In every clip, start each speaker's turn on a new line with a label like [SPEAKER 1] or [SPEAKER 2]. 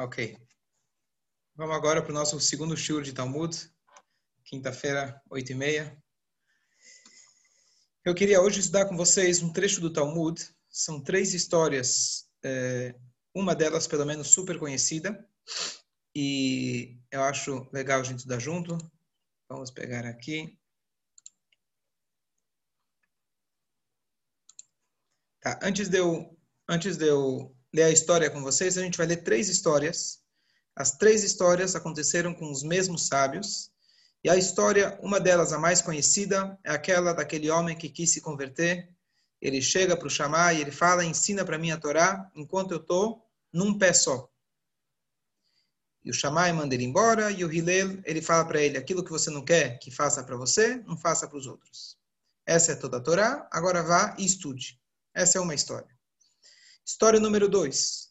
[SPEAKER 1] Ok. Vamos agora para o nosso segundo shiur de Talmud, quinta-feira, oito e meia. Eu queria hoje estudar com vocês um trecho do Talmud. São três histórias, é, uma delas pelo menos super conhecida, e eu acho legal a gente estudar junto. Vamos pegar aqui. Tá, antes de eu, antes de eu ler a história com vocês, a gente vai ler três histórias as três histórias aconteceram com os mesmos sábios. E a história, uma delas, a mais conhecida, é aquela daquele homem que quis se converter. Ele chega para o Shammai e ele fala, ensina para mim a Torá, enquanto eu estou num pé só. E o Shammai manda ele embora, e o Hillel, ele fala para ele, aquilo que você não quer que faça para você, não faça para os outros. Essa é toda a Torá, agora vá e estude. Essa é uma história. História número dois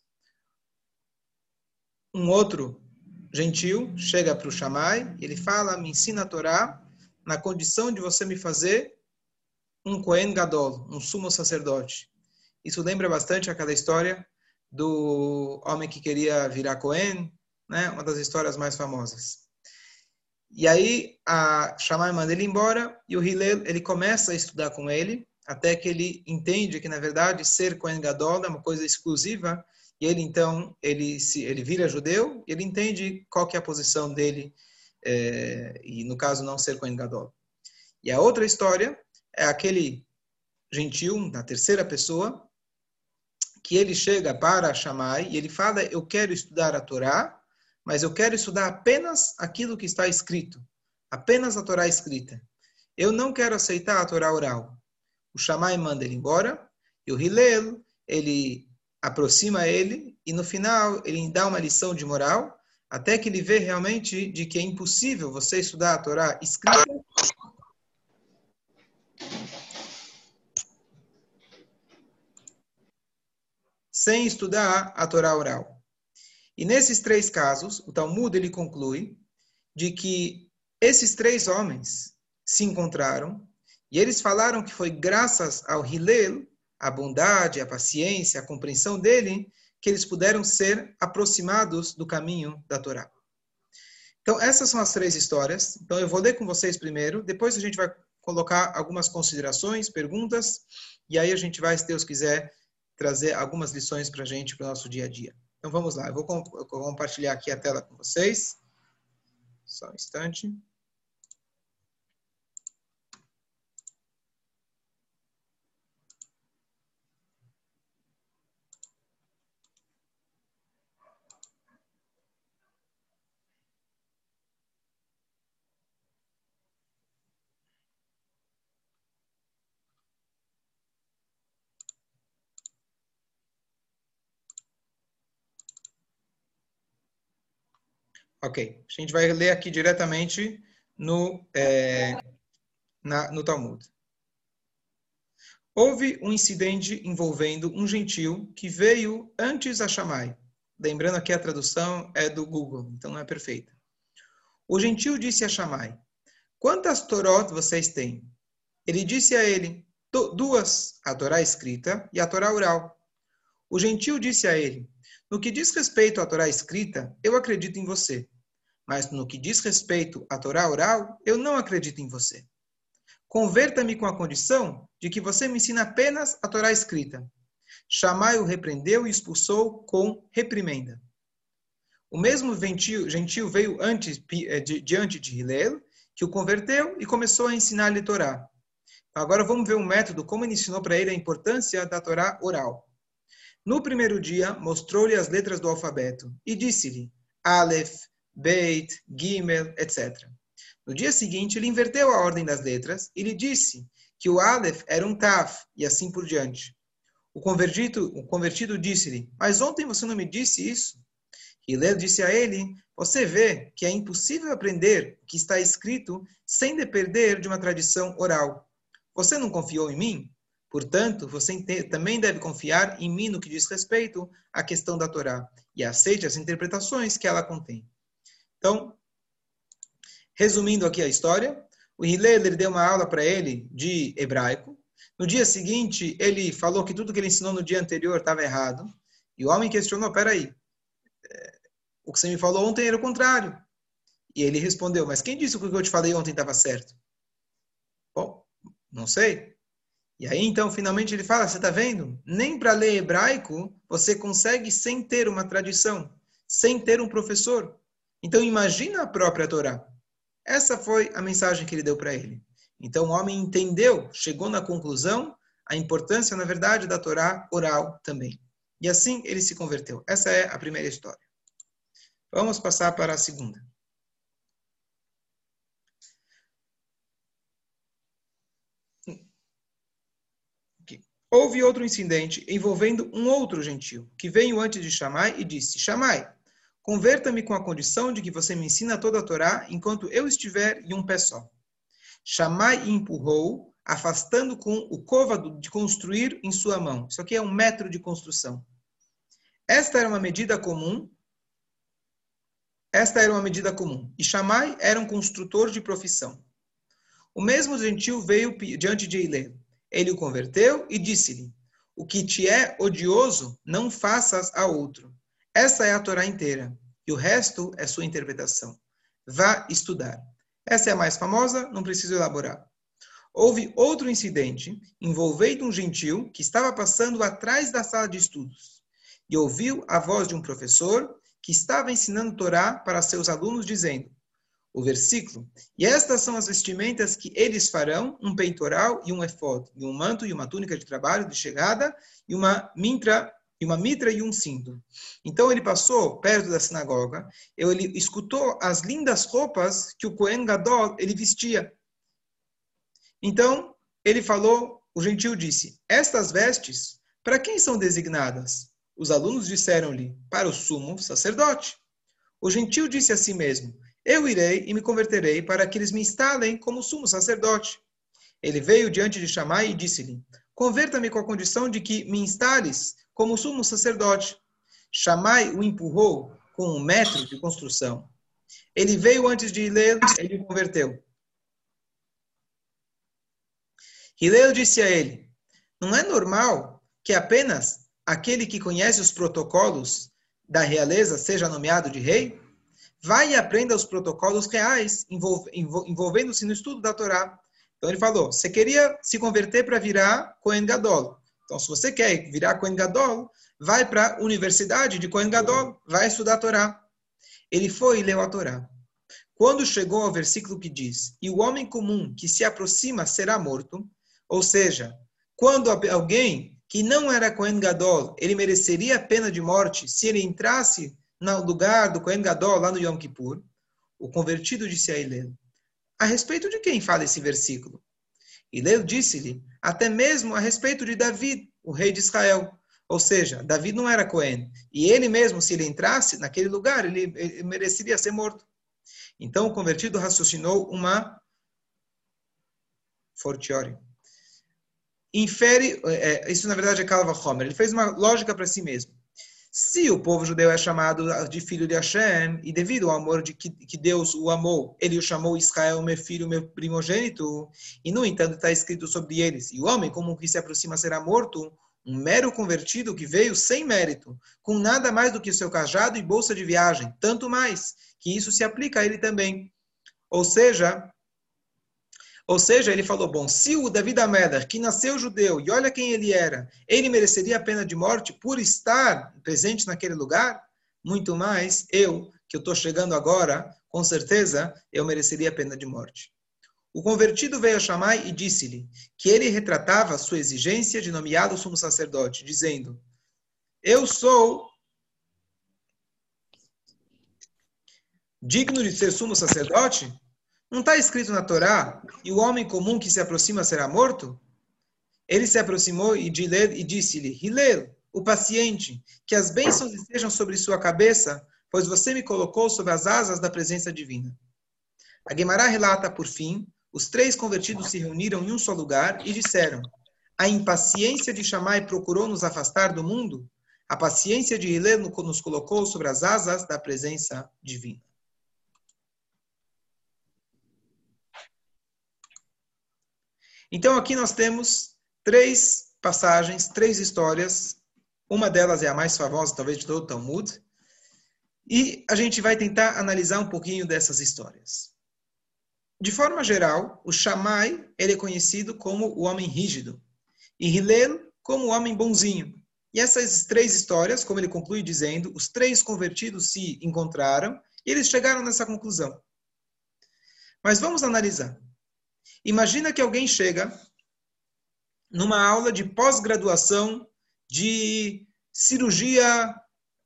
[SPEAKER 1] um outro gentil chega para o Shammai e ele fala, me ensina a Torá na condição de você me fazer um Kohen Gadol, um sumo sacerdote. Isso lembra bastante aquela história do homem que queria virar Kohen, né? uma das histórias mais famosas. E aí a Shammai manda ele embora e o Hillel ele começa a estudar com ele até que ele entende que na verdade ser Kohen Gadol é uma coisa exclusiva e ele então ele se ele vira judeu, ele entende qual que é a posição dele é, e no caso não ser Kohen Gadol. E a outra história é aquele gentil na terceira pessoa que ele chega para Shammai e ele fala: eu quero estudar a Torá, mas eu quero estudar apenas aquilo que está escrito, apenas a Torá escrita. Eu não quero aceitar a Torá oral. O Shammai manda ele embora e o Hillel ele aproxima ele e no final ele dá uma lição de moral até que ele vê realmente de que é impossível você estudar a Torá escrita sem estudar a Torá oral. E nesses três casos, o Talmud ele conclui de que esses três homens se encontraram e eles falaram que foi graças ao Hillel a bondade, a paciência, a compreensão dele, que eles puderam ser aproximados do caminho da Torá. Então, essas são as três histórias. Então, eu vou ler com vocês primeiro, depois a gente vai colocar algumas considerações, perguntas, e aí a gente vai, se Deus quiser, trazer algumas lições para a gente, para o nosso dia a dia. Então, vamos lá. Eu vou compartilhar aqui a tela com vocês. Só um instante. Ok. A gente vai ler aqui diretamente no, é, na, no Talmud. Houve um incidente envolvendo um gentil que veio antes a Shammai. Lembrando que a tradução é do Google, então não é perfeita. O gentil disse a Shammai, quantas Torot vocês têm? Ele disse a ele, duas, a Torá escrita e a Torá oral. O gentil disse a ele, no que diz respeito à Torá escrita, eu acredito em você. Mas no que diz respeito à Torá oral, eu não acredito em você. Converta-me com a condição de que você me ensina apenas a Torá escrita. Shammai o repreendeu e expulsou com reprimenda. O mesmo gentil, veio antes, eh, diante de Hillel, que o converteu e começou a ensinar-lhe Torá. Agora vamos ver um método, como ele ensinou para ele a importância da Torá oral. No primeiro dia, mostrou-lhe as letras do alfabeto e disse-lhe, Aleph, Beit, Gimel, etc. No dia seguinte, ele inverteu a ordem das letras e lhe disse que o Aleph era um Taf, e assim por diante. O convertido, o convertido disse-lhe, mas ontem você não me disse isso? Hillel disse a ele, você vê que é impossível aprender o que está escrito sem depender de uma tradição oral. Você não confiou em mim? Portanto, você também deve confiar em mim no que diz respeito à questão da Torá e aceite as interpretações que ela contém. Então, resumindo aqui a história, o Hillel deu uma aula para ele de hebraico. No dia seguinte, ele falou que tudo que ele ensinou no dia anterior estava errado. E o homem questionou: peraí, é, O que você me falou ontem era o contrário. E ele respondeu, mas quem disse que o que eu te falei ontem estava certo? Bom, não sei. E aí, então, finalmente ele fala, você está vendo? Nem para ler hebraico você consegue sem ter uma tradição, sem ter um professor. Então, imagina a própria Torá. Essa foi a mensagem que ele deu para ele. Então, o homem entendeu, chegou na conclusão, a importância, na verdade, da Torá oral também. E assim ele se converteu. Essa é a primeira história. Vamos passar para a segunda. Houve outro incidente envolvendo um outro gentil, que veio antes de Shammai e disse: Shammai, converta-me com a condição de que você me ensina toda a Torá enquanto eu estiver em um pé só. Shammai empurrou, afastando com o côvado de construir em sua mão. Isso aqui é um metro de construção. Esta era uma medida comum. Esta era uma medida comum. E Shammai era um construtor de profissão. O mesmo gentil veio diante de Eilê. Ele o converteu e disse-lhe: O que te é odioso, não faças a outro. Essa é a Torá inteira, e o resto é sua interpretação. Vá estudar. Essa é a mais famosa, não preciso elaborar. Houve outro incidente envolvendo um gentil que estava passando atrás da sala de estudos e ouviu a voz de um professor que estava ensinando Torá para seus alunos, dizendo: o versículo. E estas são as vestimentas que eles farão: um peitoral e um efod, e um manto e uma túnica de trabalho de chegada, e uma mintra e uma mitra e um cinto. Então ele passou perto da sinagoga, ele escutou as lindas roupas que o Cohen Gadol ele vestia. Então ele falou, o gentil disse: Estas vestes, para quem são designadas? Os alunos disseram-lhe: Para o sumo sacerdote. O gentil disse a si mesmo: eu irei e me converterei para que eles me instalem como sumo sacerdote. Ele veio diante de Shammai e disse-lhe: Converta-me com a condição de que me instales como sumo sacerdote. Shammai o empurrou com um metro de construção. Ele veio antes de Hillel, ele o converteu. Hillel disse a ele: Não é normal que apenas aquele que conhece os protocolos da realeza seja nomeado de rei? vai e aprenda os protocolos reais envolvendo-se no estudo da Torá. Então ele falou, você queria se converter para virar Kohen Gadol. Então se você quer virar Kohen Gadol, vai para a universidade de Kohen Gadol, vai estudar a Torá. Ele foi e leu a Torá. Quando chegou ao versículo que diz, e o homem comum que se aproxima será morto, ou seja, quando alguém que não era Kohen Gadol, ele mereceria a pena de morte se ele entrasse no lugar do Kohen Gadol, lá no Yom Kippur, o convertido disse a Hillel, a respeito de quem fala esse versículo? Hillel disse-lhe, até mesmo a respeito de David, o rei de Israel. Ou seja, David não era Cohen. E ele mesmo, se ele entrasse naquele lugar, ele, mereceria ser morto. Então o convertido raciocinou uma fortiori. Infere, é, isso na verdade é Kalva Homer, ele fez uma lógica para si mesmo. Se o povo judeu é chamado de filho de Hashem, e devido ao amor de que, que Deus o amou, ele o chamou Israel, meu filho, meu primogênito, e no entanto está escrito sobre eles, e o homem como que se aproxima será morto, um mero convertido que veio sem mérito, com nada mais do que seu cajado e bolsa de viagem, tanto mais que isso se aplica a ele também. Ou seja, ou seja, ele falou: bom, se o David Ameder, que nasceu judeu, e olha quem ele era, ele mereceria a pena de morte por estar presente naquele lugar? Muito mais eu, que eu estou chegando agora, com certeza eu mereceria a pena de morte. O convertido veio a Shammai e disse-lhe que ele retratava sua exigência de nomeado sumo sacerdote, dizendo: Eu sou digno de ser sumo sacerdote? Não está escrito na Torá, e o homem comum que se aproxima será morto? Ele se aproximou e disse-lhe, Hilel, o paciente, que as bênçãos estejam sobre sua cabeça, pois você me colocou sob as asas da presença divina. A Guemará relata, por fim, os três convertidos se reuniram em um só lugar e disseram, a impaciência de Shammai procurou nos afastar do mundo, a paciência de Hilel nos colocou sobre as asas da presença divina. Então aqui nós temos três passagens, três histórias. Uma delas é a mais famosa, talvez, de todo o Talmud. E a gente vai tentar analisar um pouquinho dessas histórias. De forma geral, o Shammai ele é conhecido como o homem rígido e Hillel como o homem bonzinho. E essas três histórias, como ele conclui dizendo, os três convertidos se encontraram e eles chegaram nessa conclusão. Mas vamos analisar. Imagina que alguém chega numa aula de pós-graduação de cirurgia,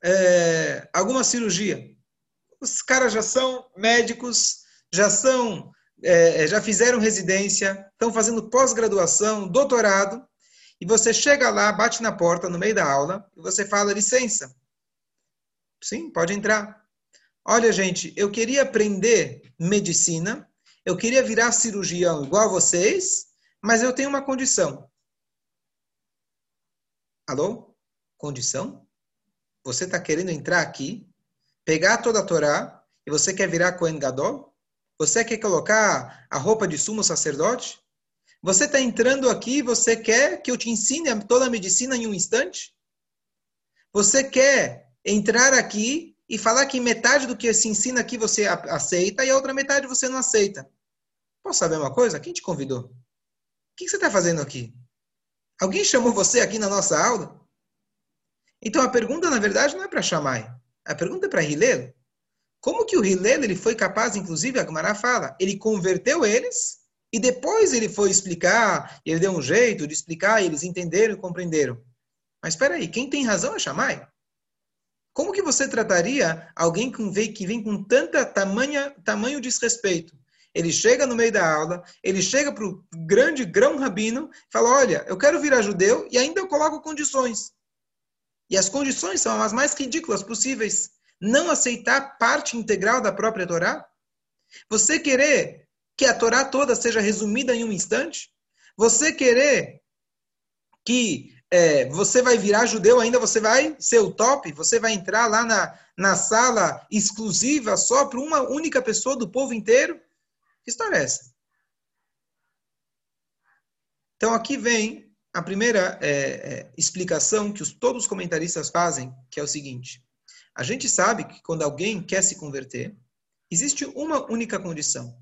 [SPEAKER 1] é, alguma cirurgia. Os caras já são médicos, já são, é, já fizeram residência, estão fazendo pós-graduação, doutorado, e você chega lá, bate na porta no meio da aula e você fala licença. Sim, pode entrar. Olha, gente, eu queria aprender medicina, eu queria virar cirurgião igual a vocês, mas eu tenho uma condição. Alô? Condição? Você está querendo entrar aqui, pegar toda a Torá e você quer virar Kohen Gadol? Você quer colocar a roupa de sumo sacerdote? Você está entrando aqui e você quer que eu te ensine toda a medicina em um instante? Você quer entrar aqui e falar que metade do que se ensina aqui você aceita e a outra metade você não aceita? Posso saber uma coisa? Quem te convidou? O que você está fazendo aqui? Alguém chamou você aqui na nossa aula? Então a pergunta, na verdade, não é para Shammai. A pergunta é para Hillel. Como que o Hillel ele foi capaz, inclusive, a Gemara fala, ele converteu eles e depois ele foi explicar, ele deu um jeito de explicar, e eles entenderam e compreenderam. Mas espera aí, quem tem razão é Shammai. Como que você trataria alguém que vem, com tanta tamanha, tamanho desrespeito? Ele chega no meio da aula, ele chega para o grande grão rabino fala: Olha, eu quero virar judeu e ainda eu coloco condições. E as condições são as mais ridículas possíveis. Não aceitar parte integral da própria Torá. Você querer que a Torá toda seja resumida em um instante? Você querer que é, você vai virar judeu, ainda você vai ser o top? Você vai entrar lá na, na sala exclusiva só para uma única pessoa do povo inteiro? Que história é essa? Então aqui vem a primeira é, é, explicação que os, todos os comentaristas fazem, que é o seguinte: a gente sabe que quando alguém quer se converter, existe uma única condição.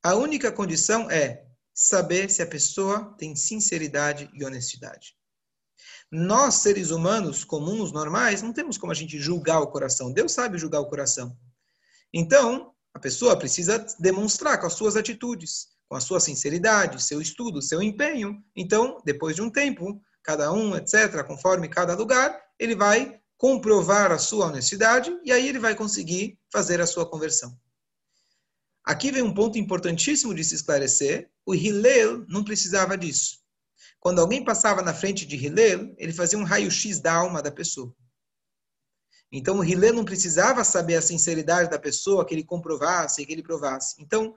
[SPEAKER 1] A única condição é saber se a pessoa tem sinceridade e honestidade. Nós, seres humanos comuns, normais, não temos como a gente julgar o coração. Deus sabe julgar o coração. Então, a pessoa precisa demonstrar com as suas atitudes, com a sua sinceridade, seu estudo, seu empenho. Então, depois de um tempo, cada um, etc., conforme cada lugar, ele vai comprovar a sua honestidade e aí ele vai conseguir fazer a sua conversão. Aqui vem um ponto importantíssimo de se esclarecer. O Hillel não precisava disso. Quando alguém passava na frente de Hillel, ele fazia um raio-x da alma da pessoa. Então, o Hillel não precisava saber a sinceridade da pessoa, que ele comprovasse, que ele provasse. Então,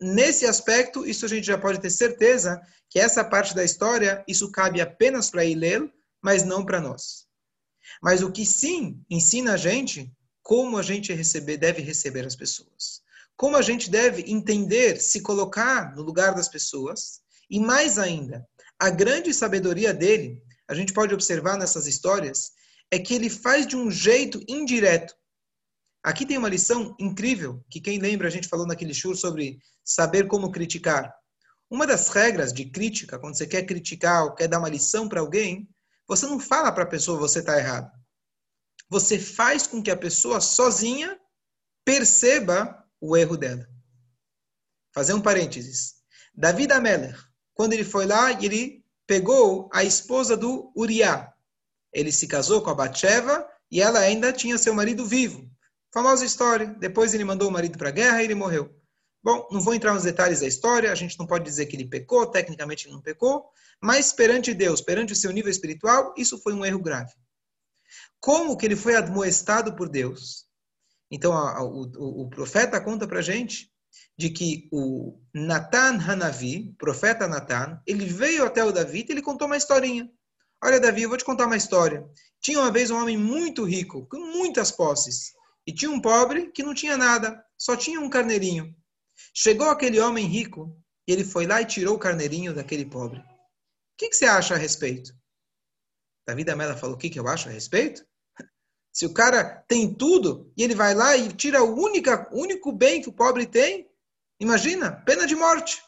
[SPEAKER 1] nesse aspecto, isso a gente já pode ter certeza que essa parte da história, isso cabe apenas para Hillel, mas não para nós. Mas o que sim ensina a gente, como a gente receber, deve receber as pessoas. Como a gente deve entender, se colocar no lugar das pessoas. E mais ainda, a grande sabedoria dele, a gente pode observar nessas histórias, é que ele faz de um jeito indireto. Aqui tem uma lição incrível, que quem lembra, a gente falou naquele show sobre saber como criticar. Uma das regras de crítica, quando você quer criticar ou quer dar uma lição para alguém, você não fala para a pessoa você está errado. Você faz com que a pessoa sozinha perceba o erro dela. Fazer um parênteses. David Ameller, quando ele foi lá ele pegou a esposa do Uriah, ele se casou com a Batsheva e ela ainda tinha seu marido vivo. Famosa história. Depois ele mandou o marido para a guerra e ele morreu. Bom, não vou entrar nos detalhes da história, a gente não pode dizer que ele pecou, tecnicamente ele não pecou, mas perante Deus, perante o seu nível espiritual, isso foi um erro grave. Como que ele foi admoestado por Deus? Então, a, a, o, o, profeta conta para gente de que o Natan Hanavi, profeta Natan, ele veio até o Davi e ele contou uma historinha. Olha, Davi, eu vou te contar uma história. Tinha uma vez um homem muito rico, com muitas posses, e tinha um pobre que não tinha nada, só tinha um carneirinho. Chegou aquele homem rico e ele foi lá e tirou o carneirinho daquele pobre. O que, que você acha a respeito? Davi da Mela falou: O que, que eu acho a respeito? Se o cara tem tudo e ele vai lá e tira o única, único bem que o pobre tem, imagina, pena de morte.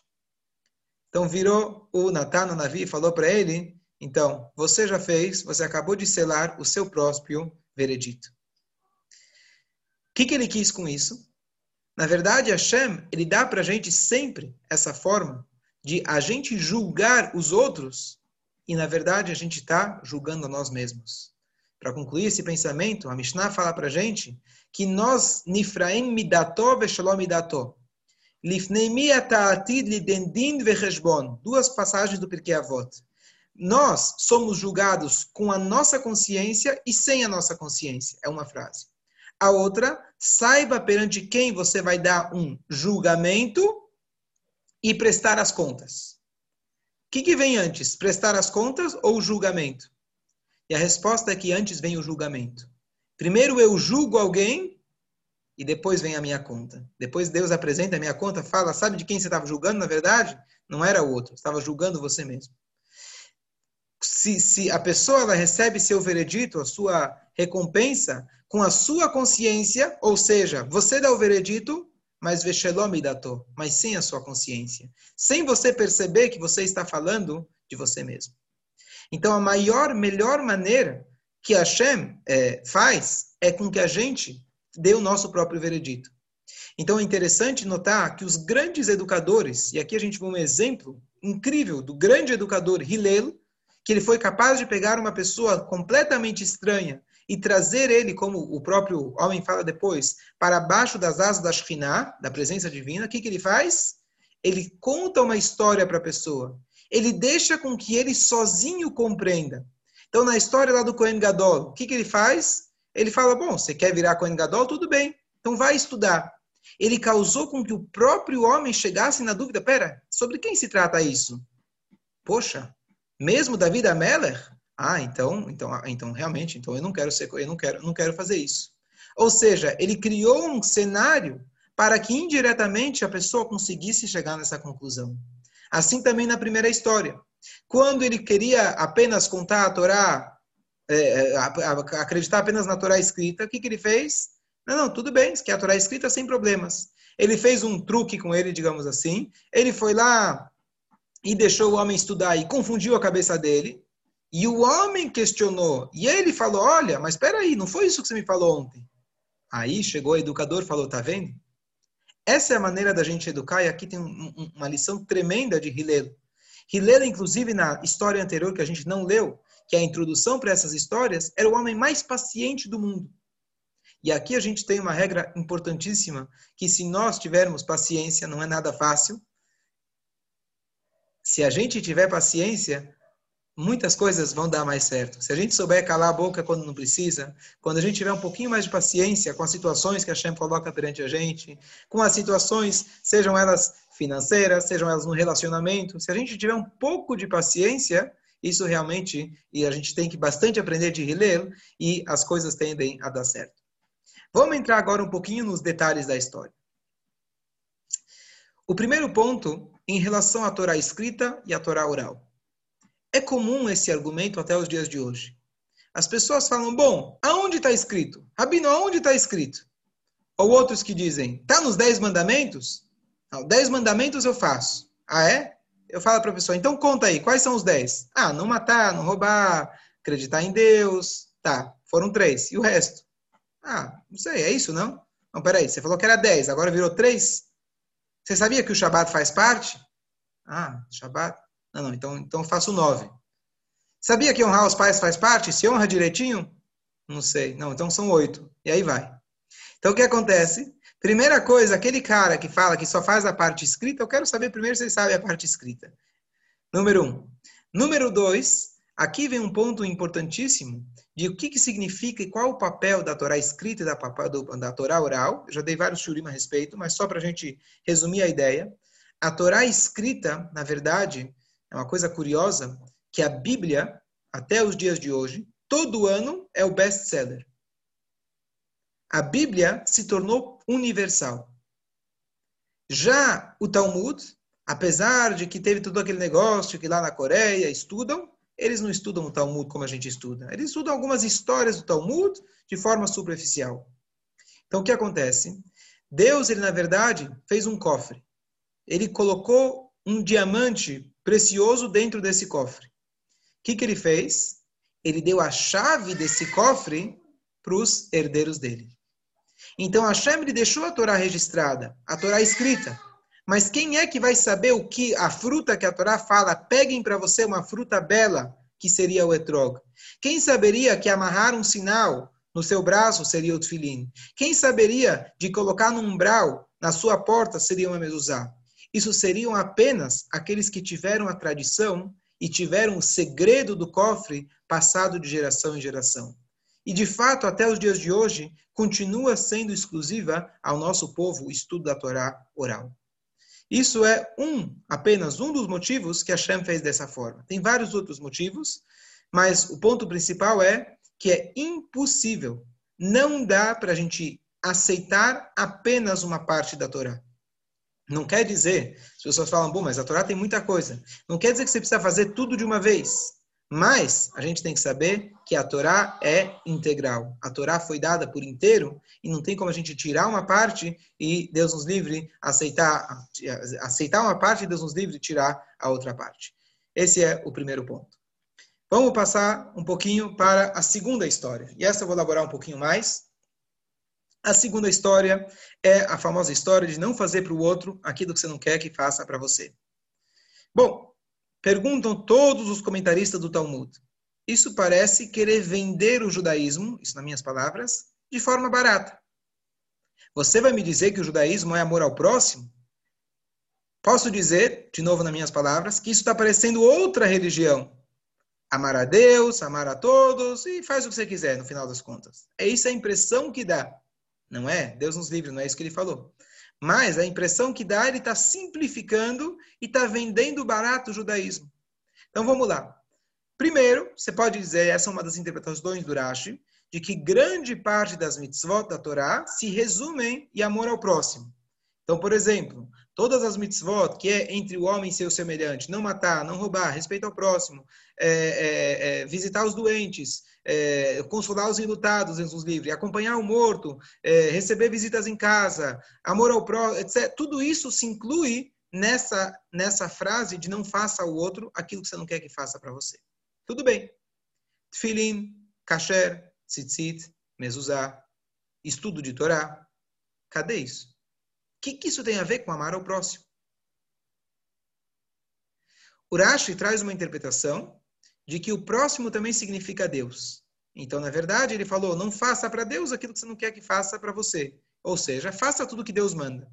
[SPEAKER 1] Então virou o Natan, o Navi, e falou para ele: então, você já fez, você acabou de selar o seu próprio veredito. O que, que ele quis com isso? Na verdade, Hashem, ele dá para a gente sempre essa forma de a gente julgar os outros e, na verdade, a gente está julgando a nós mesmos. Para concluir esse pensamento, a Mishnah fala para a gente que nós, Nifraim midato veshalom midato, duas passagens do Pirkei Avot. Nós somos julgados com a nossa consciência e sem a nossa consciência, é uma frase. A outra, saiba perante quem você vai dar um julgamento e prestar as contas. O que, que vem antes, prestar as contas ou julgamento? E a resposta é que antes vem o julgamento. Primeiro eu julgo alguém e depois vem a minha conta. Depois Deus apresenta a minha conta, fala, sabe de quem você estava julgando, na verdade? Não era o outro, estava julgando você mesmo. Se, se a pessoa ela recebe seu veredito, a sua recompensa, com a sua consciência, ou seja, você dá o veredito, mas vexelome dato, mas sem a sua consciência. Sem você perceber que você está falando de você mesmo. Então, a maior, melhor maneira que Hashem é, faz é com que a gente dê o nosso próprio veredito. Então, é interessante notar que os grandes educadores, e aqui a gente vê um exemplo incrível do grande educador Hillel, que ele foi capaz de pegar uma pessoa completamente estranha e trazer ele, como o próprio homem fala depois, para baixo das asas da Shekhinah, da presença divina, o que, que ele faz? Ele conta uma história para a pessoa ele deixa com que ele sozinho compreenda. Então, na história lá do Cohen Gadol, o que, que ele faz? Ele fala, bom, você quer virar Cohen Gadol? Tudo bem, então vai estudar. Ele causou com que o próprio homem chegasse na dúvida, pera, sobre quem se trata isso? Poxa, mesmo David Ameller? Ah, então, então, ah, então realmente, então eu não quero ser, eu não quero, não quero fazer isso. Ou seja, ele criou um cenário para que indiretamente a pessoa conseguisse chegar nessa conclusão. Assim também na primeira história. Quando ele queria apenas contar a Torá, é, é acreditar apenas na Torá escrita, o que, que ele fez? Não, não, tudo bem, que a Torá escrita sem problemas. Ele fez um truque com ele, digamos assim. Ele foi lá e deixou o homem estudar e confundiu a cabeça dele. E o homem questionou. E ele falou: Olha, mas espera aí, não foi isso que você me falou ontem. Aí chegou o educador falou: Tá vendo? Essa é a maneira da gente educar, e aqui tem um, um, uma lição tremenda de Hillel. Hillel, inclusive, na história anterior que a gente não leu, que a introdução para essas histórias, era o homem mais paciente do mundo. E aqui a gente tem uma regra importantíssima, que se nós tivermos paciência, não é nada fácil. Se a gente tiver paciência, muitas coisas vão dar mais certo. Se a gente souber calar a boca quando não precisa, quando a gente tiver um pouquinho mais de paciência com as situações que a Shem coloca perante a gente, com as situações, sejam elas financeiras, sejam elas no relacionamento, se a gente tiver um pouco de paciência, isso realmente, e a gente tem que bastante aprender de Hillel, e as coisas tendem a dar certo. Vamos entrar agora um pouquinho nos detalhes da história. O primeiro ponto, em relação à Torá escrita e à Torá oral. É comum esse argumento até os dias de hoje. As pessoas falam, bom, aonde está escrito? Rabino, aonde está escrito? Ou outros que dizem, está nos dez mandamentos? Não, dez mandamentos eu faço. Ah, é? Eu falo para a pessoa, então conta aí, quais são os dez? Ah, não matar, não roubar, acreditar em Deus. Tá, foram três. E o resto? Ah, não sei, é isso, não? Não, peraí, você falou que era dez, agora virou três? Você sabia que o Shabat faz parte? Ah, Shabat. Não, não, então, então faço nove. Sabia que honrar os pais faz parte? Se honra direitinho? Não sei. Não, então são oito. E aí vai. Então o que acontece? Primeira coisa, aquele cara que fala que só faz a parte escrita, eu quero saber primeiro se ele sabe a parte escrita. Número um. Número dois, aqui vem um ponto importantíssimo de o que, que significa e qual o papel da Torá escrita e da, da Torá oral. Eu já dei vários shurim a respeito, mas só para a gente resumir a ideia. A Torá escrita, na verdade, é uma coisa curiosa que a Bíblia, até os dias de hoje, todo ano é o best-seller. A Bíblia se tornou universal. Já o Talmud, apesar de que teve todo aquele negócio que lá na Coreia estudam, eles não estudam o Talmud como a gente estuda. Eles estudam algumas histórias do Talmud de forma superficial. Então, o que acontece? Deus, ele na verdade, fez um cofre. Ele colocou um diamante precioso dentro desse cofre. O que, que ele fez? Ele deu a chave desse cofre para os herdeiros dele. Então, Hashem ele deixou a Torá registrada, a Torá escrita. Mas quem é que vai saber o que a fruta que a Torá fala? Peguem para você uma fruta bela, que seria o etrog. Quem saberia que amarrar um sinal no seu braço seria o tefilim? Quem saberia de colocar no umbral, na sua porta, seria uma mezuzá? Isso seriam apenas aqueles que tiveram a tradição e tiveram o segredo do cofre passado de geração em geração. E de fato, até os dias de hoje, continua sendo exclusiva ao nosso povo o estudo da Torá oral. Isso é um, apenas um dos motivos que Hashem fez dessa forma. Tem vários outros motivos, mas o ponto principal é que é impossível, não dá para a gente aceitar apenas uma parte da Torá. Não quer dizer, as pessoas falam, bom, mas a Torá tem muita coisa. Não quer dizer que você precisa fazer tudo de uma vez. Mas a gente tem que saber que a Torá é integral. A Torá foi dada por inteiro e não tem como a gente tirar uma parte e Deus nos livre aceitar aceitar uma parte e Deus nos livre tirar a outra parte. Esse é o primeiro ponto. Vamos passar um pouquinho para a segunda história. E essa eu vou elaborar um pouquinho mais. A segunda história é a famosa história de não fazer para o outro aquilo que você não quer que faça para você. Bom, Perguntam todos os comentaristas do Talmud. Isso parece querer vender o judaísmo, isso nas minhas palavras, de forma barata. Você vai me dizer que o judaísmo é amor ao próximo? Posso dizer, de novo nas minhas palavras, que isso está parecendo outra religião. Amar a Deus, amar a todos e faz o que você quiser, no final das contas. É isso a impressão que dá. Não é? Deus nos livre, não é isso que ele falou. Mas a impressão que dá, ele está simplificando e está vendendo barato o judaísmo. Então vamos lá. Primeiro, você pode dizer, essa é uma das interpretações do Rashi, de que grande parte das mitzvot da Torá se resumem em amor ao próximo. Então, por exemplo, todas as mitzvot que é entre o homem e seu semelhante, não matar, não roubar, respeito ao próximo, é, é, é, visitar os doentes, é, consolar os enlutados, Jesus livre, acompanhar o morto, é, receber visitas em casa, amor ao próximo, etc. Tudo isso se inclui nessa, nessa frase de não faça ao outro aquilo que você não quer que faça para você. Tudo bem. Tfilin, kasher, tzitzit, mezuzá, estudo de Torá. Cadê isso? O que, que isso tem a ver com amar ao próximo? Urashi traz uma interpretação de que o próximo também significa Deus. Então, na verdade, ele falou: não faça para Deus aquilo que você não quer que faça para você. Ou seja, faça tudo que Deus manda.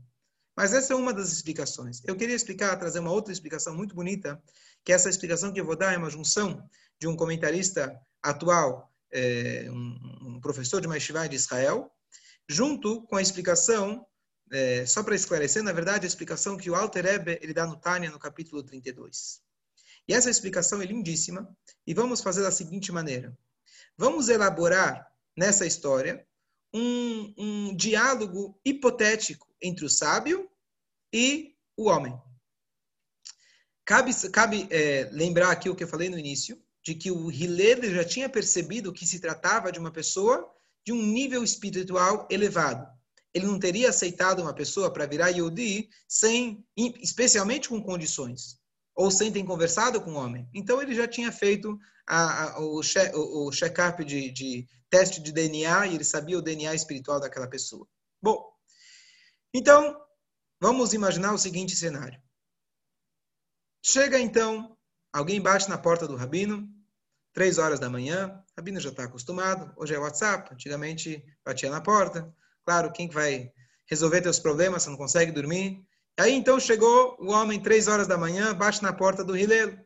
[SPEAKER 1] Mas essa é uma das explicações. Eu queria explicar, trazer uma outra explicação muito bonita, que essa explicação que eu vou dar é uma junção de um comentarista atual, é, um, um, professor de Maishivai de Israel, junto com a explicação, é, só para esclarecer, na verdade, a explicação que o Alter Rebbe ele dá no Tânia, no capítulo 32. E essa explicação é lindíssima, e vamos fazer da seguinte maneira. Vamos elaborar nessa história um, um diálogo hipotético entre o sábio e o homem. Cabe, cabe é, lembrar aqui o que eu falei no início, de que o Hillel já tinha percebido que se tratava de uma pessoa de um nível espiritual elevado. Ele não teria aceitado uma pessoa para virar Yodi sem, especialmente com condições ou sem ter conversado com o homem. Então ele já tinha feito a, a, o, che, o, o check-up de, de teste de DNA e ele sabia o DNA espiritual daquela pessoa. Bom, então vamos imaginar o seguinte cenário. Chega então, alguém bate na porta do rabino, três horas da manhã, o rabino já está acostumado, hoje é WhatsApp, antigamente batia na porta. Claro, quem vai resolver teus problemas, você não consegue dormir, Aí então chegou o homem, três horas da manhã, bate na porta do Hilelo.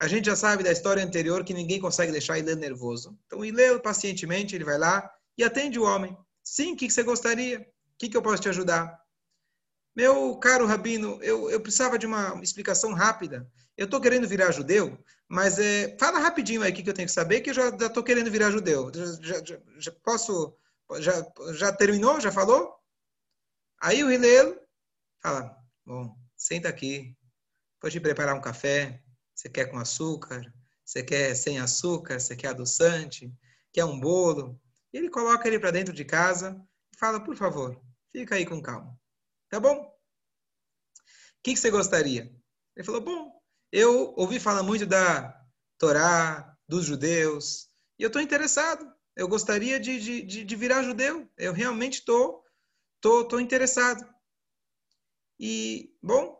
[SPEAKER 1] A gente já sabe da história anterior que ninguém consegue deixar Hilelo nervoso. Então Hilelo, pacientemente, ele vai lá e atende o homem. Sim, o que você gostaria? O que, que eu posso te ajudar? Meu caro Rabino, eu, eu precisava de uma explicação rápida. Eu estou querendo virar judeu, mas é, fala rapidinho aí o que, que eu tenho que saber, que eu já estou querendo virar judeu. Já, já, já, posso? Já, já terminou? Já falou? Aí o Hilelo Fala, bom, senta aqui, vou te preparar um café, você quer com açúcar, Você quer sem açúcar? Você quer adoçante? Quer um bolo? E ele coloca ele para dentro de casa e fala, por favor, fica aí com calma. Tá bom? O que, que você gostaria? Ele falou, bom, eu ouvi falar muito da Torá, dos judeus, e eu estou interessado. Eu gostaria de, de, de, virar judeu. Eu realmente estou tô, tô, tô interessado. E, bom,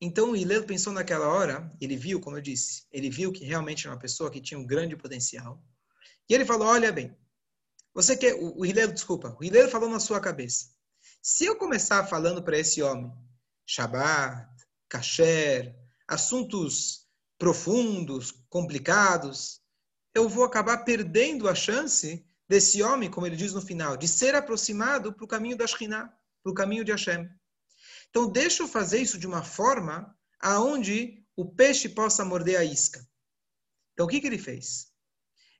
[SPEAKER 1] então o Hillel pensou naquela hora, ele viu, como eu disse, ele viu que realmente era uma pessoa que tinha um grande potencial. E ele falou: Olha bem, você quer. O, Hillel, desculpa, o Hillel falou na sua cabeça. Se eu começar falando para esse homem Shabbat, Kasher, assuntos profundos, complicados, eu vou acabar perdendo a chance desse homem, como ele diz no final, de ser aproximado para o caminho da Shekhinah, para o caminho de Hashem. Então, deixa eu fazer isso de uma forma aonde o peixe possa morder a isca. Então, o que, que ele fez?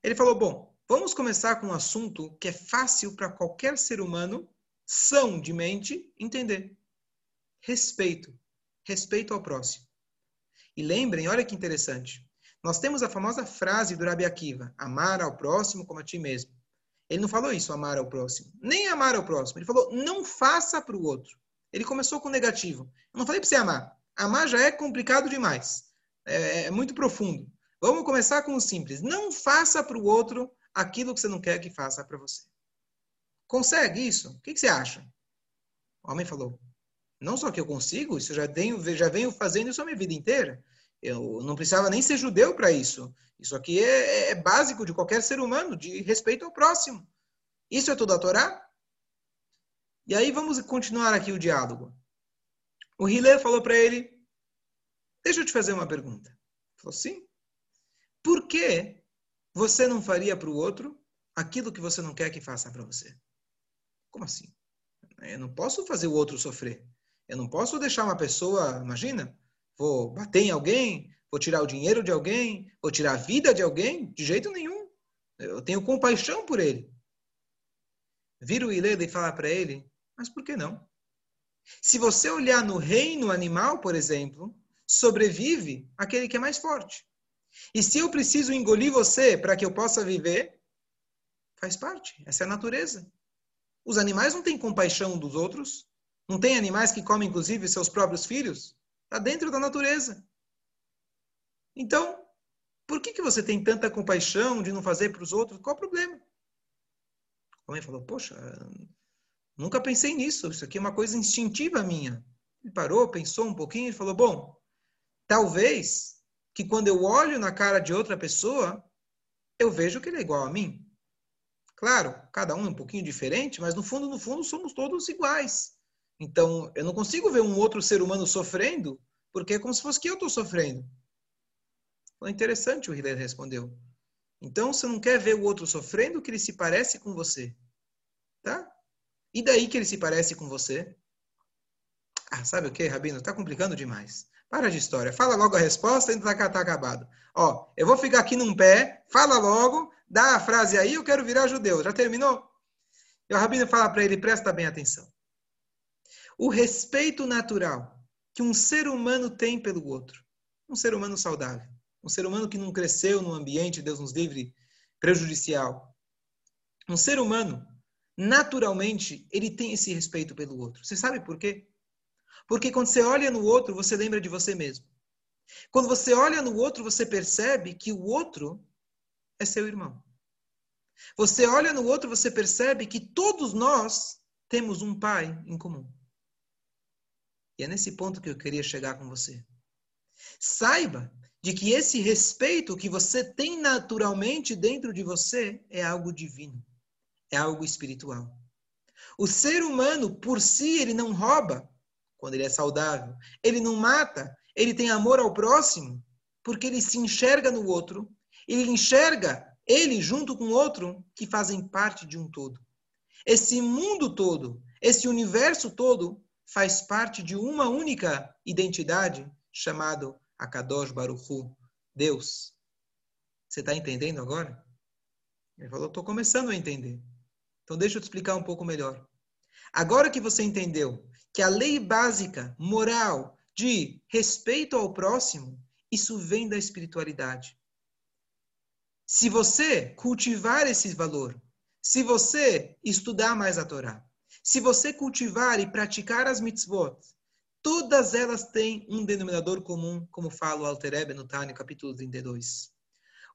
[SPEAKER 1] Ele falou: bom, vamos começar com um assunto que é fácil para qualquer ser humano, são de mente, entender. Respeito. Respeito ao próximo. E lembrem, olha que interessante. Nós temos a famosa frase do Rabi Akiva: amar ao próximo como a ti mesmo. Ele não falou isso, amar ao próximo. Nem amar ao próximo. Ele falou: não faça para o outro. Ele começou com negativo. Eu não falei para você amar. Amar já é complicado demais. É, é muito profundo. Vamos começar com o simples. Não faça para o outro aquilo que você não quer que faça para você. Consegue isso? O que, que, você acha? O homem falou: Não só que eu consigo, isso eu já venho, já venho fazendo isso a minha vida inteira. Eu não precisava nem ser judeu para isso. Isso aqui é, é, básico de qualquer ser humano, de respeito ao próximo. Isso é tudo a Torá? E aí vamos continuar aqui o diálogo. O Hillel falou para ele: Deixa eu te fazer uma pergunta. Ele falou: Sim. Por que você não faria para o outro aquilo que você não quer que faça para você? Como assim? Eu não posso fazer o outro sofrer. Eu não posso deixar uma pessoa, imagina, vou bater em alguém, vou tirar o dinheiro de alguém, vou tirar a vida de alguém, de jeito nenhum. Eu tenho compaixão por ele. Vira o Hillel e fala para ele: mas por que não? Se você olhar no reino animal, por exemplo, sobrevive aquele que é mais forte. E se eu preciso engolir você para que eu possa viver, faz parte. Essa é a natureza. Os animais não têm compaixão dos outros. Não tem animais que comem, inclusive, seus próprios filhos. Está dentro da natureza. Então, por que, que você tem tanta compaixão de não fazer para os outros? Qual o problema? O homem falou, poxa, Nunca pensei nisso. Isso aqui é uma coisa instintiva minha. Ele parou, pensou um pouquinho e falou: Bom, talvez que quando eu olho na cara de outra pessoa, eu vejo que ele é igual a mim. Claro, cada um é um pouquinho diferente, mas no fundo, no fundo, somos todos iguais. Então, eu não consigo ver um outro ser humano sofrendo, porque é como se fosse que eu estou sofrendo. Foi interessante, o Hillel respondeu. Então, você não quer ver o outro sofrendo, que ele se parece com você. Tá? E daí que ele se parece com você? Ah, sabe o que, Rabino? Está complicando demais. Para de história. Fala logo a resposta e está tá acabado. Ó, eu vou ficar aqui num pé, fala logo, dá a frase aí, eu quero virar judeu. Já terminou? E o Rabino fala para ele, presta bem atenção. O respeito natural que um ser humano tem pelo outro. Um ser humano saudável. Um ser humano que não cresceu num ambiente, Deus nos livre, prejudicial. Um ser humano naturalmente, ele tem esse respeito pelo outro. Você sabe por quê? Porque quando você olha no outro, você lembra de você mesmo. Quando você olha no outro, você percebe que o outro é seu irmão. Você olha no outro, você percebe que todos nós temos um pai em comum. E é nesse ponto que eu queria chegar com você. Saiba de que esse respeito que você tem naturalmente dentro de você é algo divino é algo espiritual. O ser humano, por si, ele não rouba quando ele é saudável. Ele não mata. Ele tem amor ao próximo porque ele se enxerga no outro. Ele enxerga ele junto com o outro que fazem parte de um todo. Esse mundo todo, esse universo todo faz parte de uma única identidade chamado Akadosh Baruchu, Deus. Você está entendendo agora? Ele falou, estou começando a entender. Então, deixa eu te explicar um pouco melhor. Agora que você entendeu que a lei básica, moral, de respeito ao próximo, isso vem da espiritualidade. Se você cultivar esse valor, se você estudar mais a Torá, se você cultivar e praticar as mitzvot, todas elas têm um denominador comum, como fala o Alter Ebe no capítulo 32.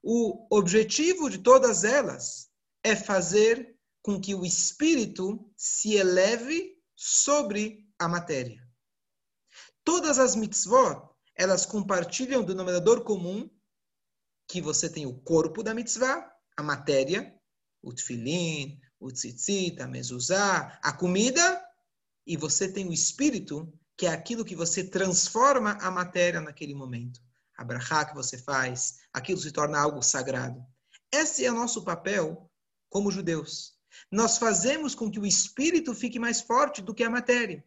[SPEAKER 1] O objetivo de todas elas é fazer com que o espírito se eleve sobre a matéria. Todas as mitzvot, elas compartilham o denominador comum que você tem o corpo da mitzvah, a matéria, o tefilim, o tzitzit, a mezuzá, a comida, e você tem o espírito, que é aquilo que você transforma a matéria naquele momento. A brachá que você faz, aquilo se torna algo sagrado. Esse é o nosso papel como judeus. Nós fazemos com que o espírito fique mais forte do que a matéria.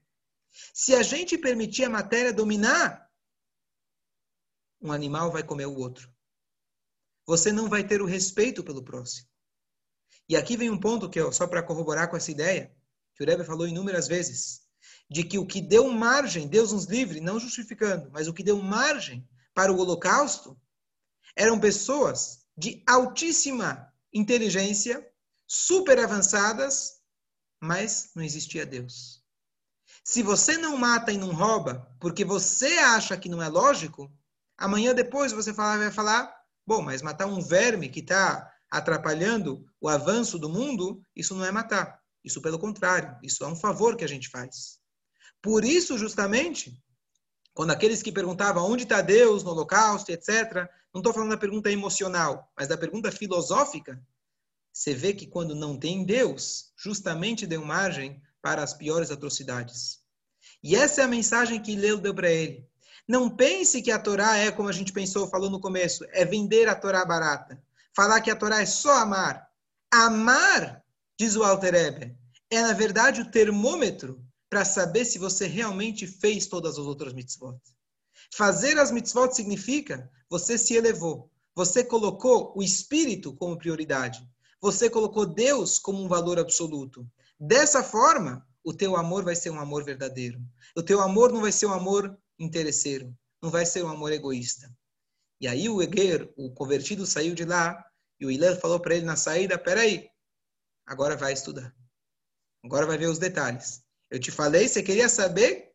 [SPEAKER 1] Se a gente permitir a matéria dominar, um animal vai comer o outro. Você não vai ter o respeito pelo próximo. E aqui vem um ponto que eu, só para corroborar com essa ideia, que o Rebbe falou inúmeras vezes, de que o que deu margem, Deus nos livre, não justificando, mas o que deu margem para o holocausto, eram pessoas de altíssima inteligência, super avançadas, mas não existia Deus. Se você não mata e não rouba porque você acha que não é lógico, amanhã depois você vai falar, bom, mas matar um verme que está atrapalhando o avanço do mundo, isso não é matar. Isso, pelo contrário, isso é um favor que a gente faz. Por isso, justamente, quando aqueles que perguntavam onde está Deus no holocausto, etc., não estou falando da pergunta emocional, mas da pergunta filosófica, você vê que quando não tem Deus, justamente deu margem para as piores atrocidades. E essa é a mensagem que Leu deu para ele. Não pense que a Torá é como a gente pensou, falou no começo, é vender a Torá barata falar que a Torá é só amar. Amar, diz o Alter Ebe, é na verdade o termômetro para saber se você realmente fez todas as outras mitzvot. Fazer as mitzvot significa você se elevou, você colocou o espírito como prioridade, você colocou Deus como um valor absoluto. Dessa forma, o teu amor vai ser um amor verdadeiro. O teu amor não vai ser um amor interesseiro, não vai ser um amor egoísta. E aí o Eger, o convertido, saiu de lá e o Hillel falou para ele na saída, peraí, agora vai estudar. Agora vai ver os detalhes. Eu te falei, você queria saber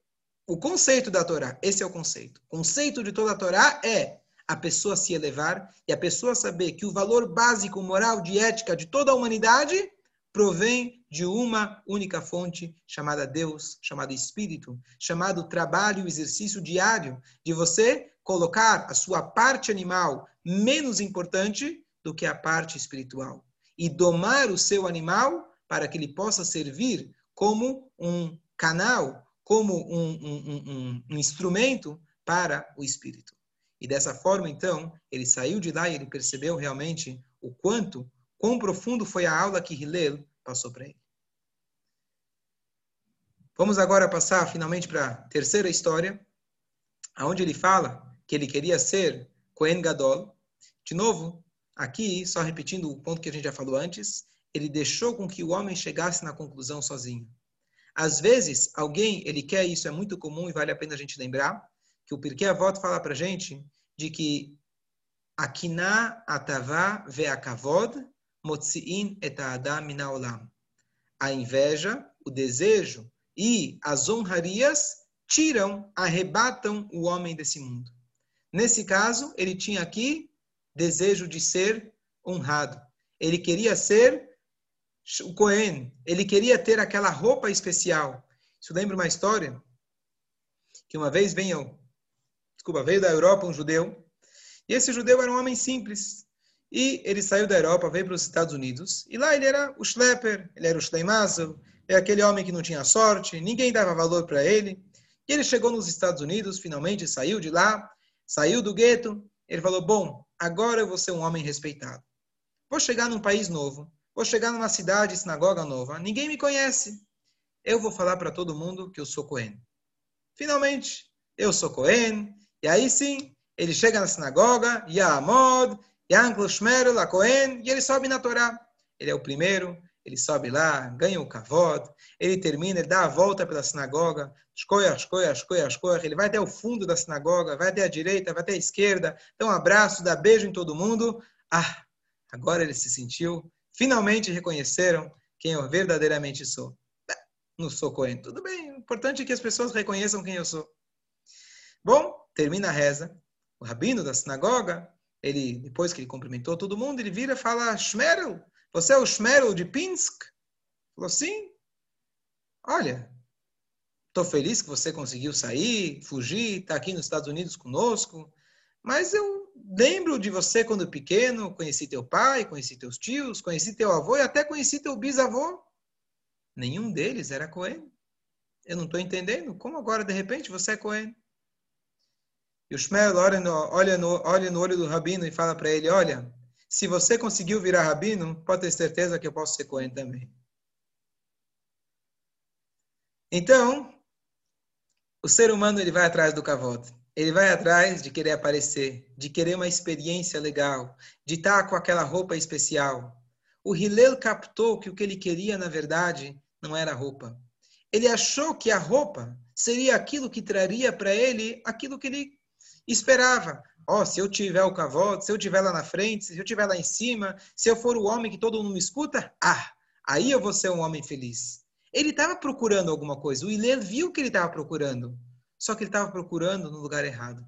[SPEAKER 1] o conceito da Torá. Esse é o conceito. O conceito de toda a Torá é a pessoa se elevar e a pessoa saber que o valor básico, moral, de ética de toda a humanidade provém de uma única fonte chamada Deus, chamada Espírito, chamado trabalho, exercício diário de você colocar a sua parte animal menos importante do que a parte espiritual e domar o seu animal para que ele possa servir como um canal, como um, um, um, um instrumento para o espírito. E dessa forma, então, ele saiu de lá e ele percebeu realmente o quanto, quão profundo foi a aula que Hillel passou para ele. Vamos agora passar finalmente para a terceira história, aonde ele fala que ele queria ser Cohen Gadol. De novo, aqui, só repetindo o ponto que a gente já falou antes, ele deixou com que o homem chegasse na conclusão sozinho. Às vezes, alguém, ele quer isso, é muito comum e vale a pena a gente lembrar, que o Pirkei Avot fala para gente de que Akiná atavá ve'akavod motzi'in et minaolam. A inveja, o desejo e as honrarias tiram, arrebatam o homem desse mundo. Nesse caso, ele tinha aqui desejo de ser honrado. Ele queria ser o Cohen. Ele queria ter aquela roupa especial. Isso lembra uma história? Que uma vez veio, desculpa, veio da Europa um judeu. E esse judeu era um homem simples. E ele saiu da Europa, veio para os Estados Unidos. E lá ele era o schlepper, ele era o schleimazel, é aquele homem que não tinha sorte, ninguém dava valor para ele. E ele chegou nos Estados Unidos, finalmente saiu de lá, saiu do gueto, ele falou: Bom, agora eu vou ser um homem respeitado. Vou chegar num país novo, vou chegar numa cidade, sinagoga nova, ninguém me conhece. Eu vou falar para todo mundo que eu sou Cohen. Finalmente, eu sou Cohen, e aí sim, ele chega na sinagoga, Yamod, Yanklo Shmerel, Cohen, e ele sobe na Torá. Ele é o primeiro, ele sobe lá, ganha o kavod, ele termina, ele dá a volta pela sinagoga, escolha, escolha, escolha, escolha, ele vai até o fundo da sinagoga, vai até a direita, vai até a esquerda, dá um abraço, dá beijo em todo mundo. Ah, Agora ele se sentiu, finalmente reconheceram quem eu verdadeiramente sou. Não sou Cohen. Tudo bem, o importante é que as pessoas reconheçam quem eu sou. Bom, termina a reza. O rabino da sinagoga, ele depois que ele cumprimentou todo mundo, ele vira e fala: Shmerel, você é o Shmerel de Pinsk? Falou: Sim. Olha, estou feliz que você conseguiu sair, fugir, está aqui nos Estados Unidos conosco, mas eu lembro de você quando pequeno, conheci teu pai, conheci teus tios, conheci teu avô e até conheci teu bisavô. Nenhum deles era Cohen. Eu não estou entendendo. Como agora, de repente, você é Cohen? E o Shmuel olha no, olha, no, olha no olho do rabino e fala para ele, olha, se você conseguiu virar rabino, pode ter certeza que eu posso ser Cohen também. Então, o ser humano ele vai atrás do kavod. Ele vai atrás de querer aparecer, de querer uma experiência legal, de estar com aquela roupa especial. O Hillel captou que o que ele queria, na verdade, não era roupa. Ele achou que a roupa seria aquilo que traria para ele aquilo que ele esperava. Ó, oh, se eu tiver o cavalo, se eu tiver lá na frente, se eu tiver lá em cima, se eu for o homem que todo mundo me escuta, ah, aí eu vou ser um homem feliz. Ele estava procurando alguma coisa. O Hillel viu que ele estava procurando, só que ele estava procurando no lugar errado.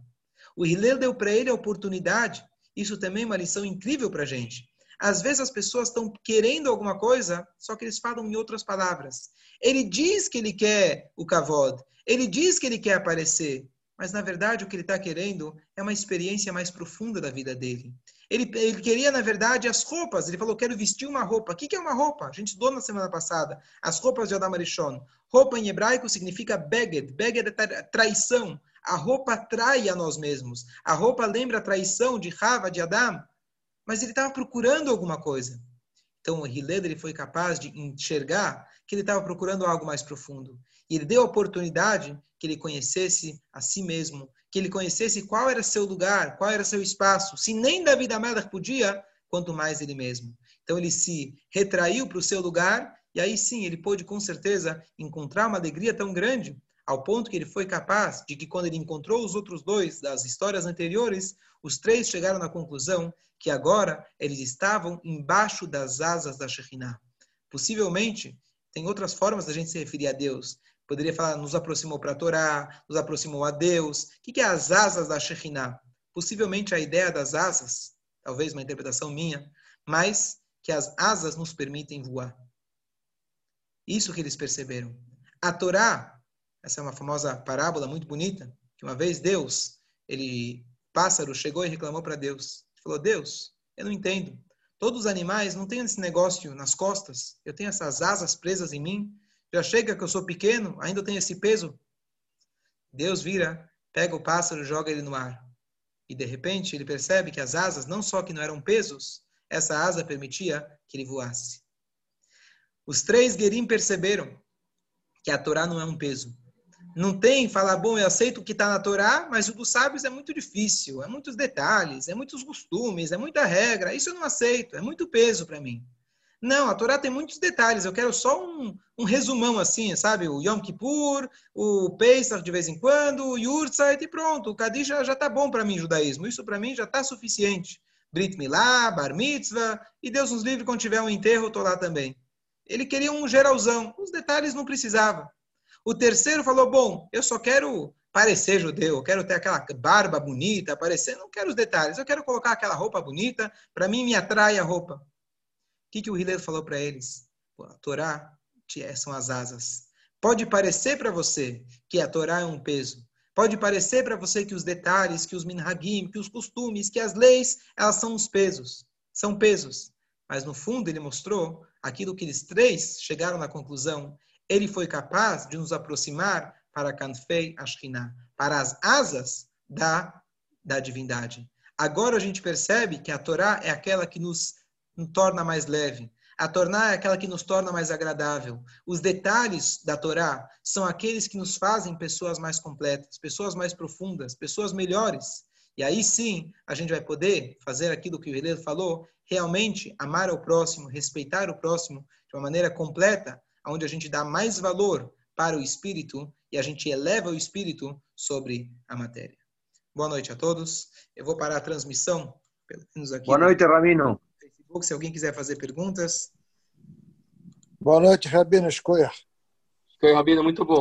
[SPEAKER 1] O Hillel deu para ele a oportunidade. Isso também é uma lição incrível para a gente. Às vezes as pessoas estão querendo alguma coisa, só que eles falam em outras palavras. Ele diz que ele quer o kavod, ele diz que ele quer aparecer, mas na verdade o que ele está querendo é uma experiência mais profunda da vida dele. Ele, ele, queria, na verdade, as roupas. Ele falou, quero vestir uma roupa. O que, que é uma roupa? A gente estudou na semana passada. As roupas de Adam Arishon. Roupa em hebraico significa beged. Beged é traição. A roupa trai a nós mesmos. A roupa lembra a traição de Rava, de Adam mas ele estava procurando alguma coisa. Então, o Hillel ele foi capaz de enxergar que ele estava procurando algo mais profundo. E ele deu a oportunidade que ele conhecesse a si mesmo, que ele conhecesse qual era seu lugar, qual era seu espaço. Se nem David Amelech podia, quanto mais ele mesmo. Então, ele se retraiu para o seu lugar e aí sim ele pôde, com certeza, encontrar uma alegria tão grande ao ponto que ele foi capaz de que, quando ele encontrou os outros dois das histórias anteriores, os três chegaram na conclusão que agora eles estavam embaixo das asas da Shekhinah. Possivelmente, tem outras formas da gente se referir a Deus. Poderia falar, nos aproximou para a Torá, nos aproximou a Deus. O que é as asas da Shekhinah? Possivelmente a ideia das asas, talvez uma interpretação minha, mas que as asas nos permitem voar. Isso que eles perceberam. A Torá, essa é uma famosa parábola muito bonita, que uma vez Deus, ele pássaro chegou e reclamou para Deus. Falou: Deus, eu não entendo. Todos os animais não têm esse negócio nas costas. Eu tenho essas asas presas em mim. Já chega que eu sou pequeno, ainda tenho esse peso. Deus vira, pega o pássaro, joga ele no ar. E de repente ele percebe que as asas não só que não eram pesos, essa asa permitia que ele voasse. Os três guerim perceberam que a Torá não é um peso. Não tem falar, bom, eu aceito o que está na Torá, mas o dos sábios é muito difícil, é muitos detalhes, é muitos costumes, é muita regra. Isso eu não aceito, é muito peso para mim. Não, a Torá tem muitos detalhes. Eu quero só um, um resumão assim, sabe? O Yom Kippur, o Pesach de vez em quando, o Yurtzeit e pronto. O Kadish já, já tá bom para mim, judaísmo. Isso para mim já está suficiente. Brit Milá, Bar Mitzvah, e Deus nos livre quando tiver um enterro, eu tô lá também. Ele queria um geralzão. Os detalhes não precisava. O terceiro falou: Bom, eu só quero parecer judeu, eu quero ter aquela barba bonita, parecer, não quero os detalhes, eu quero colocar aquela roupa bonita, para mim me atrai a roupa. O que, que o Hillel falou para eles? A Torá são as asas. Pode parecer para você que a Torá é um peso. Pode parecer para você que os detalhes, que os minhagim, que os costumes, que as leis, elas são os pesos. São pesos. Mas no fundo ele mostrou aquilo que eles três chegaram na conclusão ele foi capaz de nos aproximar para Kanfei Ashkinah, para as asas da, da divindade. Agora a gente percebe que a Torá é aquela que nos, torna mais leve. A Torá é aquela que nos torna mais agradável. Os detalhes da Torá são aqueles que nos fazem pessoas mais completas, pessoas mais profundas, pessoas melhores. E aí sim a gente vai poder fazer aquilo que o Heleno falou, realmente amar o próximo, respeitar o próximo de uma maneira completa, onde a gente dá mais valor para o espírito e a gente eleva o espírito sobre a matéria. Boa noite a todos. Eu vou parar a transmissão, pelo menos aqui.
[SPEAKER 2] Boa noite, Rabino.
[SPEAKER 1] Se alguém quiser fazer perguntas.
[SPEAKER 2] Boa noite, Rabino Escolha.
[SPEAKER 3] Escolha, Rabino, muito bom.